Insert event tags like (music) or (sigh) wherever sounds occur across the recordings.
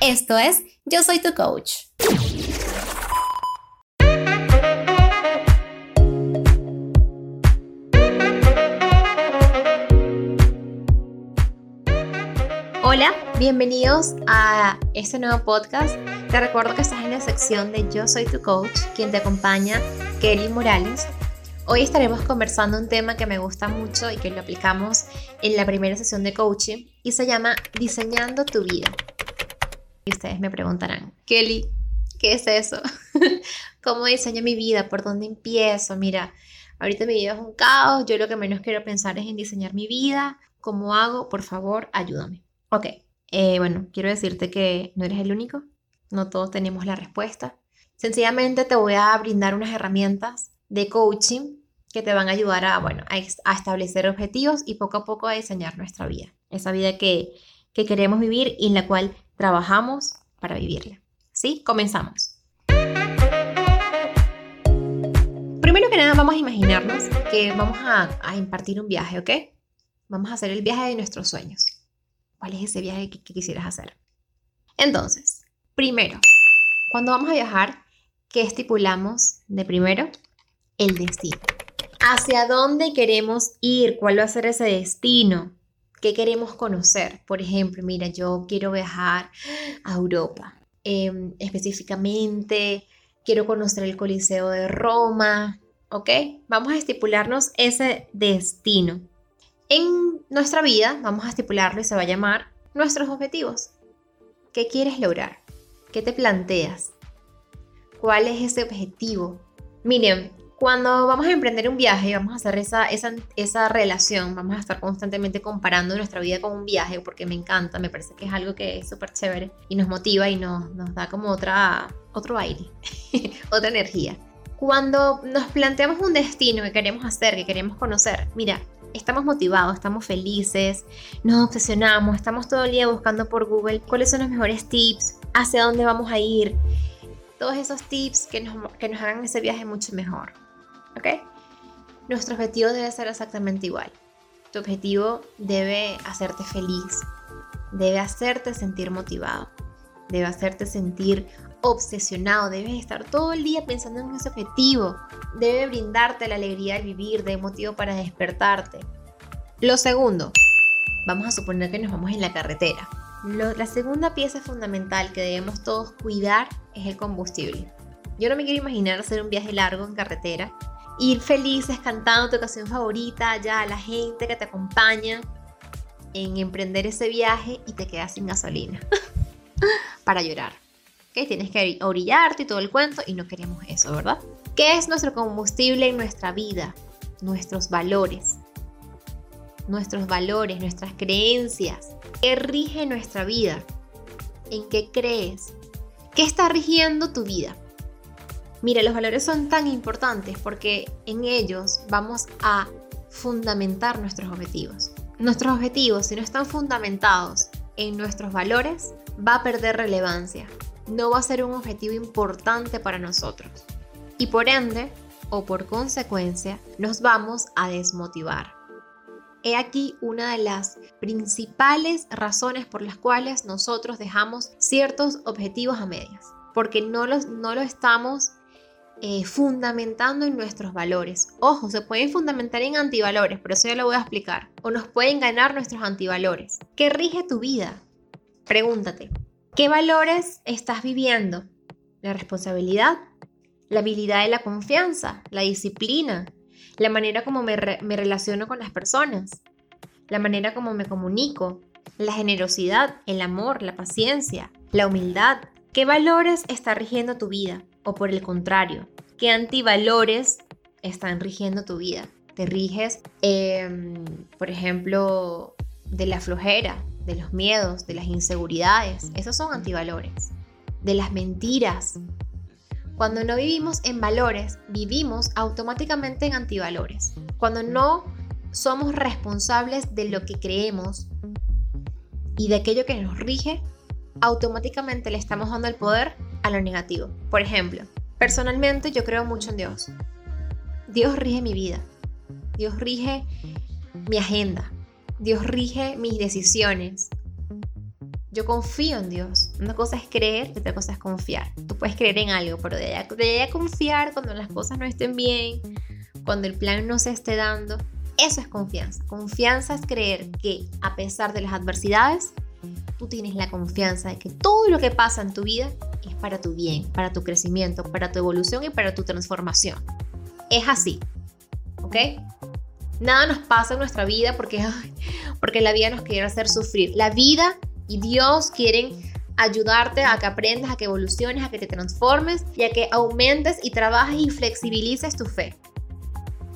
Esto es Yo Soy Tu Coach. Hola, bienvenidos a este nuevo podcast. Te recuerdo que estás en la sección de Yo Soy Tu Coach, quien te acompaña, Kelly Morales. Hoy estaremos conversando un tema que me gusta mucho y que lo aplicamos en la primera sesión de coaching y se llama Diseñando tu vida. Y ustedes me preguntarán, Kelly, ¿qué es eso? (laughs) ¿Cómo diseño mi vida? ¿Por dónde empiezo? Mira, ahorita mi vida es un caos, yo lo que menos quiero pensar es en diseñar mi vida. ¿Cómo hago? Por favor, ayúdame. Ok, eh, bueno, quiero decirte que no eres el único, no todos tenemos la respuesta. Sencillamente te voy a brindar unas herramientas de coaching que te van a ayudar a, bueno, a, establecer objetivos y poco a poco a diseñar nuestra vida. Esa vida que, que queremos vivir y en la cual trabajamos para vivirla. ¿Sí? Comenzamos. Primero que nada vamos a imaginarnos que vamos a, a impartir un viaje, ¿ok? Vamos a hacer el viaje de nuestros sueños. ¿Cuál es ese viaje que, que quisieras hacer? Entonces, primero, cuando vamos a viajar, ¿qué estipulamos de primero? el destino. ¿Hacia dónde queremos ir? ¿Cuál va a ser ese destino? ¿Qué queremos conocer? Por ejemplo, mira, yo quiero viajar a Europa. Em, específicamente, quiero conocer el Coliseo de Roma. ¿Ok? Vamos a estipularnos ese destino. En nuestra vida vamos a estipularlo y se va a llamar nuestros objetivos. ¿Qué quieres lograr? ¿Qué te planteas? ¿Cuál es ese objetivo? Miren, cuando vamos a emprender un viaje, vamos a hacer esa, esa, esa, relación, vamos a estar constantemente comparando nuestra vida con un viaje, porque me encanta, me parece que es algo que es súper chévere y nos motiva y nos, nos da como otra, otro aire, (laughs) otra energía. Cuando nos planteamos un destino que queremos hacer, que queremos conocer, mira, estamos motivados, estamos felices, nos obsesionamos, estamos todo el día buscando por Google cuáles son los mejores tips, hacia dónde vamos a ir, todos esos tips que nos, que nos hagan ese viaje mucho mejor. ¿Ok? Nuestro objetivo debe ser exactamente igual. Tu objetivo debe hacerte feliz, debe hacerte sentir motivado, debe hacerte sentir obsesionado, debes estar todo el día pensando en ese objetivo, debe brindarte la alegría de vivir, de motivo para despertarte. Lo segundo, vamos a suponer que nos vamos en la carretera. la segunda pieza fundamental que debemos todos cuidar es el combustible. Yo no me quiero imaginar hacer un viaje largo en carretera ir felices cantando tu canción favorita, ya la gente que te acompaña en emprender ese viaje y te quedas sin gasolina (laughs) para llorar. ¿Okay? Tienes que orillarte y todo el cuento y no queremos eso, ¿verdad? ¿Qué es nuestro combustible en nuestra vida? Nuestros valores. Nuestros valores, nuestras creencias. ¿Qué rige nuestra vida? ¿En qué crees? ¿Qué está rigiendo tu vida? Mira, los valores son tan importantes porque en ellos vamos a fundamentar nuestros objetivos. Nuestros objetivos, si no están fundamentados en nuestros valores, va a perder relevancia. No va a ser un objetivo importante para nosotros. Y por ende, o por consecuencia, nos vamos a desmotivar. He aquí una de las principales razones por las cuales nosotros dejamos ciertos objetivos a medias, porque no los, no lo estamos eh, fundamentando en nuestros valores. Ojo, se pueden fundamentar en antivalores, pero eso ya lo voy a explicar. O nos pueden ganar nuestros antivalores. ¿Qué rige tu vida? Pregúntate, ¿qué valores estás viviendo? La responsabilidad, la habilidad de la confianza, la disciplina, la manera como me, me relaciono con las personas, la manera como me comunico, la generosidad, el amor, la paciencia, la humildad. ¿Qué valores está rigiendo tu vida? O por el contrario, qué antivalores están rigiendo tu vida. Te riges, em, por ejemplo, de la flojera, de los miedos, de las inseguridades. Esos son antivalores. De las mentiras. Cuando no vivimos en valores, vivimos automáticamente en antivalores. Cuando no somos responsables de lo que creemos y de aquello que nos rige, automáticamente le estamos dando el poder a lo negativo. Por ejemplo, personalmente yo creo mucho en Dios. Dios rige mi vida. Dios rige mi agenda. Dios rige mis decisiones. Yo confío en Dios. Una cosa es creer y otra cosa es confiar. Tú puedes creer en algo, pero de allá, de confiar cuando las cosas no estén bien, cuando el plan no se esté dando, eso es confianza. Confianza es creer que a pesar de las adversidades, tú tienes la confianza de que todo lo que pasa en tu vida es para tu bien, para tu crecimiento, para tu evolución y para tu transformación. Es así. ¿Ok? Nada nos pasa en nuestra vida porque, porque la vida nos quiere hacer sufrir. La vida y Dios quieren ayudarte a que aprendas, a que evoluciones, a que te transformes y a que aumentes y trabajes y flexibilices tu fe.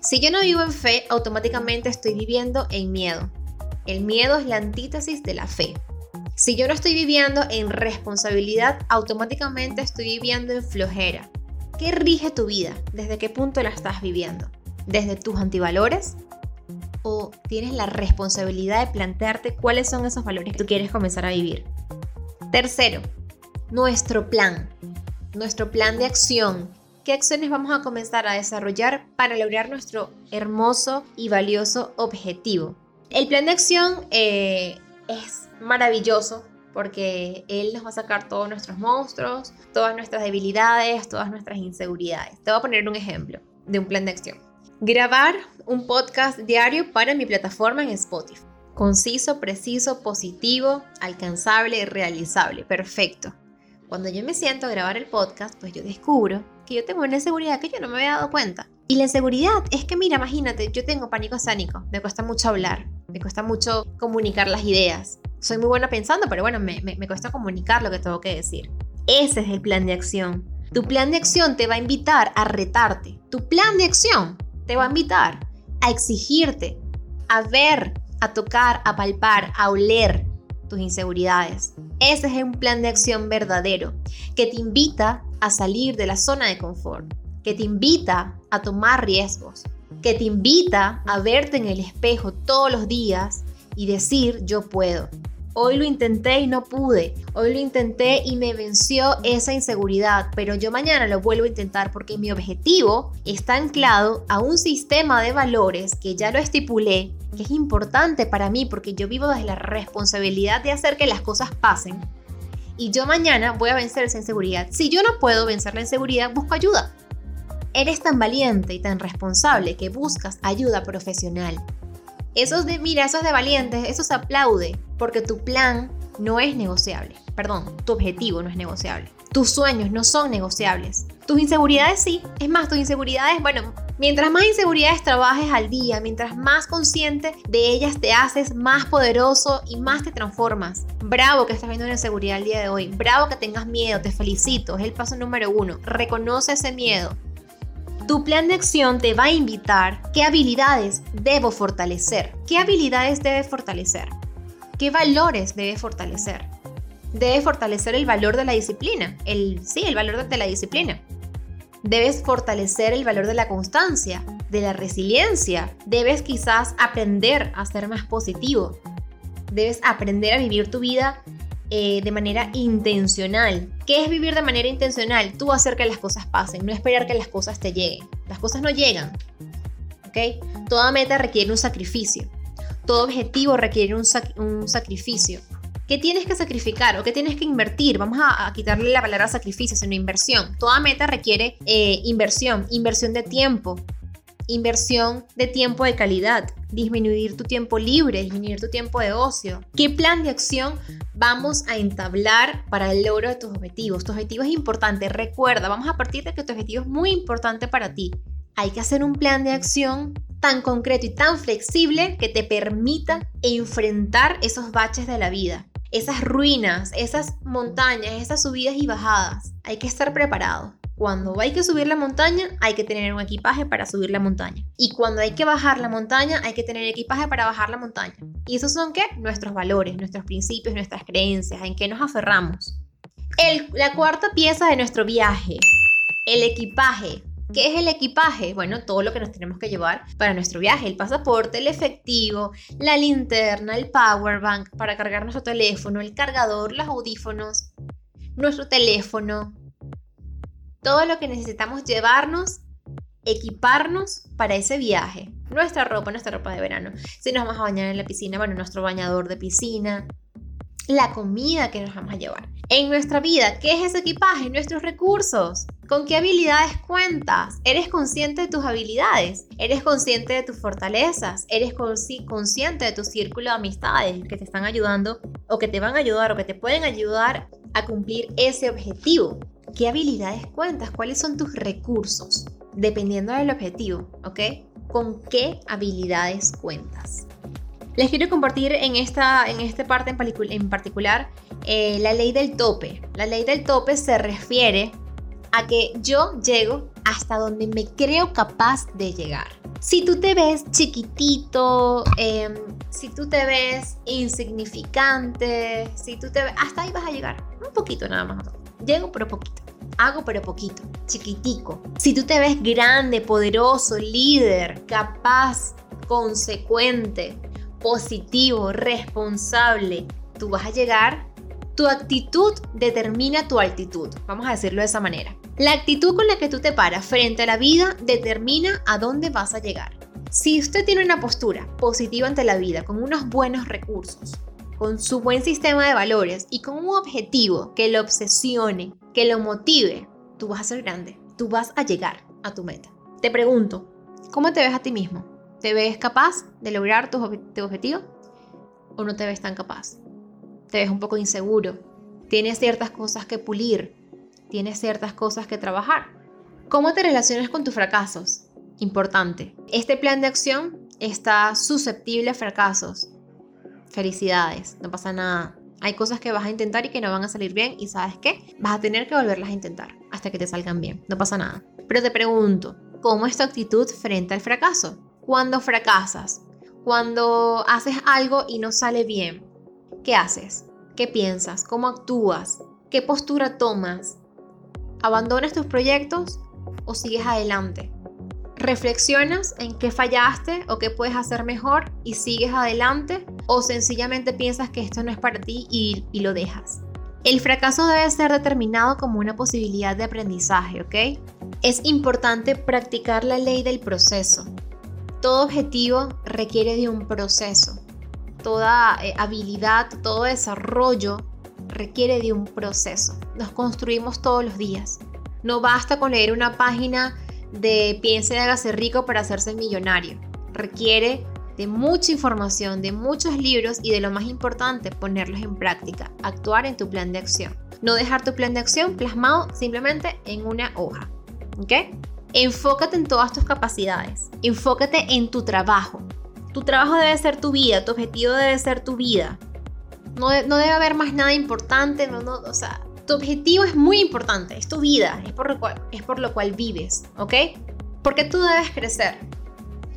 Si yo no vivo en fe, automáticamente estoy viviendo en miedo. El miedo es la antítesis de la fe. Si yo no estoy viviendo en responsabilidad, automáticamente estoy viviendo en flojera. ¿Qué rige tu vida? ¿Desde qué punto la estás viviendo? ¿Desde tus antivalores? ¿O tienes la responsabilidad de plantearte cuáles son esos valores que tú quieres comenzar a vivir? Tercero, nuestro plan. Nuestro plan de acción. ¿Qué acciones vamos a comenzar a desarrollar para lograr nuestro hermoso y valioso objetivo? El plan de acción eh, es maravilloso porque Él nos va a sacar todos nuestros monstruos, todas nuestras debilidades, todas nuestras inseguridades. Te voy a poner un ejemplo de un plan de acción. Grabar un podcast diario para mi plataforma en Spotify. Conciso, preciso, positivo, alcanzable realizable. Perfecto. Cuando yo me siento a grabar el podcast, pues yo descubro que yo tengo una inseguridad que yo no me había dado cuenta. Y la inseguridad es que, mira, imagínate, yo tengo pánico escénico, me cuesta mucho hablar, me cuesta mucho comunicar las ideas. Soy muy buena pensando, pero bueno, me, me, cuesta comunicar lo que tengo que decir. Ese es el plan de acción. Tu plan de acción te va a invitar a retarte. Tu plan de acción te va a invitar a exigirte, a ver, a tocar, a palpar, a oler tus inseguridades. Ese es un plan de acción verdadero que te invita a salir de la zona de confort, que te invita a tomar riesgos, que te invita a verte en el espejo todos los días y decir yo puedo. Hoy lo intenté y no pude. Hoy lo intenté y me venció esa inseguridad, pero yo mañana lo vuelvo a intentar porque mi objetivo está anclado a un sistema de valores que ya lo estipulé, que es importante para mí porque yo vivo desde la responsabilidad de hacer que las cosas pasen. Y yo mañana voy a vencer esa inseguridad. Si yo no puedo vencer la inseguridad, busco ayuda. Eres tan valiente y tan responsable que buscas ayuda profesional. Esos de, mira, esos de valientes, eso se aplaude, porque tu plan no es negociable. Perdón, tu objetivo no es negociable. Tus sueños no son negociables. Tus inseguridades sí. Es más, tus inseguridades, bueno, mientras más inseguridades trabajes al día, mientras más consciente de ellas te haces, más poderoso y más te transformas. Bravo que estás viendo una inseguridad el día de hoy. Bravo que tengas miedo. Te felicito. Es el paso número uno. Reconoce ese miedo. Tu plan de acción te va a invitar qué habilidades debo fortalecer, qué habilidades debe fortalecer, qué valores debe fortalecer. Debe fortalecer el valor de la disciplina, el sí, el valor de la disciplina. Debes fortalecer el valor de la constancia, de la resiliencia. Debes quizás aprender a ser más positivo. Debes aprender a vivir tu vida eh, de manera intencional. ¿Qué es vivir de manera intencional? Tú hacer que las cosas pasen, no esperar que las cosas te lleguen. Las cosas no llegan. ¿Ok? Toda meta requiere un sacrificio. Todo objetivo requiere un, sacrificio. ¿Qué tienes que sacrificar o qué tienes que invertir? Vamos a, quitarle la palabra sacrificio, sino inversión. Toda meta requiere eh, inversión, inversión de tiempo, inversión de tiempo de calidad, disminuir tu tiempo libre, disminuir tu tiempo de ocio. ¿Qué plan de acción vamos a entablar para el logro de tus objetivos? Tu objetivo es importante, recuerda, vamos a partir de que tu objetivo es muy importante para ti. Hay que hacer un plan de acción tan concreto y tan flexible que te permita enfrentar esos baches de la vida, esas ruinas, esas montañas, esas subidas y bajadas. Hay que estar preparado. Cuando hay que subir la montaña, hay que tener un equipaje para subir la montaña. Y cuando hay que bajar la montaña, hay que tener equipaje para bajar la montaña. ¿Y esos son qué? Nuestros valores, nuestros principios, nuestras creencias, en qué nos aferramos. la cuarta pieza de nuestro viaje, el equipaje. ¿Qué es el equipaje? Bueno, todo lo que nos tenemos que llevar para nuestro viaje. El pasaporte, el efectivo, la linterna, el power bank para cargar nuestro teléfono, el cargador, los audífonos, nuestro teléfono, todo lo que necesitamos llevarnos, equiparnos para ese viaje. Nuestra ropa, nuestra ropa de verano. Si nos vamos a bañar en la piscina, bueno, nuestro bañador de piscina. la comida que nos vamos a llevar. En nuestra vida, ¿qué es ese equipaje? Nuestros recursos. ¿Con qué habilidades cuentas? ¿Eres consciente de tus habilidades? ¿Eres consciente de tus fortalezas? ¿Eres consciente de tu círculo de amistades que te están ayudando o que te van a ayudar o que te pueden ayudar a cumplir ese objetivo? ¿Qué habilidades cuentas? ¿Cuáles son tus recursos? Dependiendo del objetivo, ¿ok? ¿Con qué habilidades cuentas? Les quiero compartir en esta, en esta parte en, en particular eh, la ley del tope. La ley del tope se refiere a que yo llego hasta donde me creo capaz de llegar. Si tú te ves chiquitito, em, si tú te ves insignificante, si tú te ves, hasta ahí vas a llegar. Un poquito nada más. Llego pero poquito. Hago pero poquito, chiquitico. Si tú te ves grande, poderoso, líder, capaz, consecuente, positivo, responsable, tú vas a llegar, tu actitud determina tu altitud, vamos a decirlo de esa manera. La actitud con la que tú te paras frente a la vida determina a dónde vas a llegar. Si usted tiene una postura positiva ante la vida, con unos buenos recursos, con su buen sistema de valores y con un objetivo que lo obsesione, que lo motive, tú vas a ser grande, tú vas a llegar a tu meta. Te pregunto, ¿cómo te ves a ti mismo? ¿Te ves capaz de lograr tu, objetivo? ¿O no te ves tan capaz? ¿Te ves un poco inseguro? ¿Tienes ciertas cosas que pulir? ¿Tienes ciertas cosas que trabajar? ¿Cómo te relacionas con tus fracasos? Importante. Este plan de acción está susceptible a fracasos. Felicidades, no pasa nada. Hay cosas que vas a intentar y que no van a salir bien y sabes qué, vas a tener que volverlas a intentar hasta que te salgan bien. No pasa nada. Pero te pregunto, ¿cómo es tu actitud frente al fracaso? cuando fracasas, cuando haces algo y no sale bien. ¿Qué haces? ¿Qué piensas? ¿Cómo actúas? ¿Qué postura tomas? ¿Abandonas tus proyectos o sigues adelante? ¿Reflexionas en qué fallaste o qué puedes hacer mejor y sigues adelante? ¿O sencillamente piensas que esto no es para ti y, lo dejas? El fracaso debe ser determinado como una posibilidad de aprendizaje, ¿ok? Es importante practicar la ley del proceso. Todo objetivo requiere de un proceso. Toda eh, habilidad, todo desarrollo requiere de un proceso. Nos construimos todos los días. No basta con leer una página de piense y hágase rico para hacerse millonario. Requiere de mucha información, de muchos libros y de lo más importante, ponerlos en práctica, actuar en tu plan de acción. No dejar tu plan de acción plasmado simplemente en una hoja. ¿Ok? Enfócate en todas tus capacidades. Enfócate en tu trabajo. Tu trabajo debe ser tu vida, tu objetivo debe ser tu vida. No, debe haber más nada importante, no, no, o sea, tu objetivo es muy importante, es tu vida, es por, lo cual, vives, ¿ok? Porque tú debes crecer,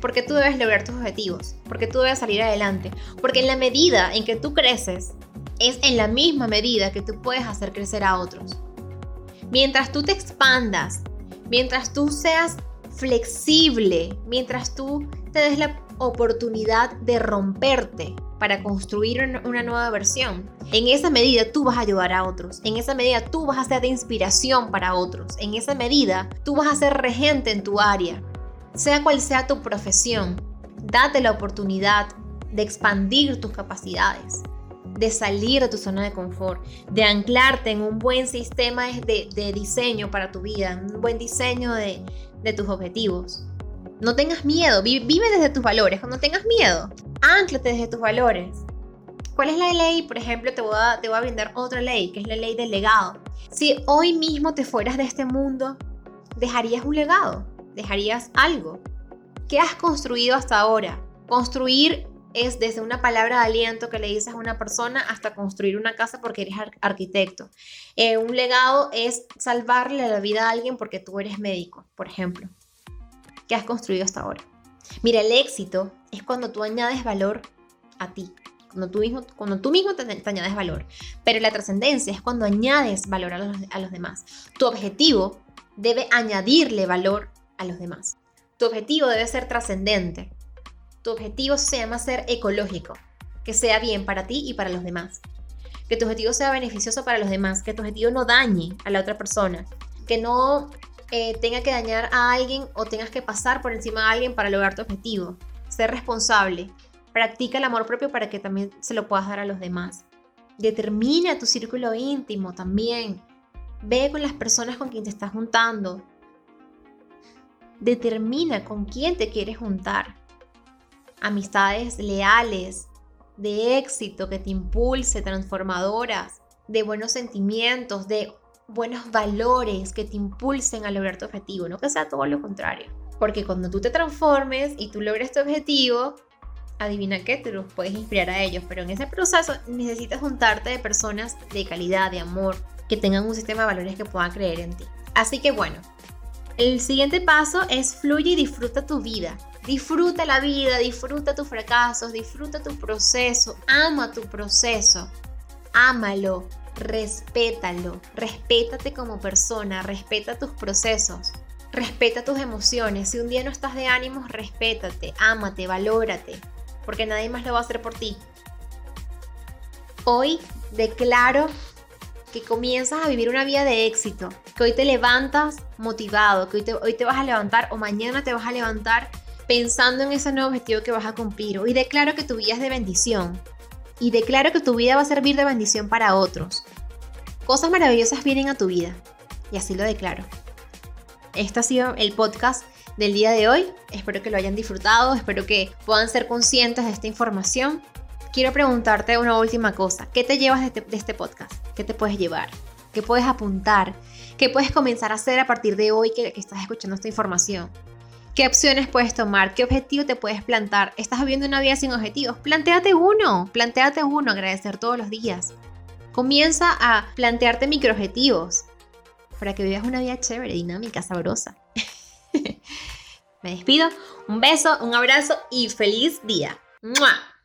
porque tú debes lograr tus objetivos, porque tú debes salir adelante, porque en la medida en que tú creces, es en la misma medida que tú puedes hacer crecer a otros. Mientras tú te expandas, mientras tú seas flexible, mientras tú te des la oportunidad de romperte para construir una nueva versión. En esa medida tú vas a ayudar a otros. En esa medida tú vas a ser de inspiración para otros. En esa medida tú vas a ser regente en tu área. Sea cual sea tu profesión, date la oportunidad de expandir tus capacidades de salir de tu zona de confort, de anclarte en un buen sistema de, diseño para tu vida, un buen diseño de, tus objetivos. No tengas miedo, vive, desde tus valores. Cuando tengas miedo, anclate desde tus valores. ¿Cuál es la ley? Por ejemplo, te voy, a, te voy a brindar otra ley, que es la ley del legado. Si hoy mismo te fueras de este mundo, dejarías un legado, dejarías algo. ¿Qué has construido hasta ahora? Construir es desde una palabra de aliento que le dices a una persona hasta construir una casa porque eres arquitecto. Eh, un legado es salvarle la vida a alguien porque tú eres médico, por ejemplo. ¿Qué has construido hasta ahora? Mira, el éxito es cuando tú añades valor a ti, cuando tú mismo, cuando tú mismo te, añades valor. Pero la trascendencia es cuando añades valor a los, a los demás. Tu objetivo debe añadirle valor a los demás. Tu objetivo debe ser trascendente. Tu objetivo se llama ser ecológico, que sea bien para ti y para los demás. Que tu objetivo sea beneficioso para los demás, que tu objetivo no dañe a la otra persona, que no eh, tenga que dañar a alguien o tengas que pasar por encima de alguien para lograr tu objetivo. Ser responsable. Practica el amor propio para que también se lo puedas dar a los demás. Determina tu círculo íntimo también. Ve con las personas con quien te estás juntando. Determina con quién te quieres juntar. Amistades leales, de éxito, que te impulse, transformadoras, de buenos sentimientos, de buenos valores que te impulsen a lograr tu objetivo, no que sea todo lo contrario. Porque cuando tú te transformes y tú logres tu objetivo, adivina qué, te los puedes inspirar a ellos, pero en ese proceso necesitas juntarte de personas de calidad, de amor, que tengan un sistema de valores que puedan creer en ti. Así que bueno, el siguiente paso es fluye y disfruta tu vida. Disfruta la vida, disfruta tus fracasos, disfruta tu proceso, ama tu proceso, ámalo, respétalo, respétate como persona, respeta tus procesos, respeta tus emociones. Si un día no estás de ánimos, respétate, ámate, valórate, porque nadie más lo va a hacer por ti. Hoy declaro que comienzas a vivir una vida de éxito, que hoy te levantas motivado, que hoy te, hoy te vas a levantar o mañana te vas a levantar pensando en ese nuevo objetivo que vas a cumplir. Hoy declaro que tu vida es de bendición y declaro que tu vida va a servir de bendición para otros. Cosas maravillosas vienen a tu vida y así lo declaro. Este ha sido el podcast del día de hoy. Espero que lo hayan disfrutado, espero que puedan ser conscientes de esta información. Quiero preguntarte una última cosa. ¿Qué te llevas de este, este podcast? ¿Qué te puedes llevar? ¿Qué puedes apuntar? ¿Qué puedes comenzar a hacer a partir de hoy que, que estás escuchando esta información? ¿Qué opciones puedes tomar? ¿Qué objetivo te puedes plantar? ¿Estás viviendo una vida sin objetivos? Plantéate uno, plantéate uno, agradecer todos los días. Comienza a plantearte microobjetivos para que vivas una vida chévere, dinámica, sabrosa. (laughs) Me despido. Un beso, un abrazo y feliz día. ¡Mua!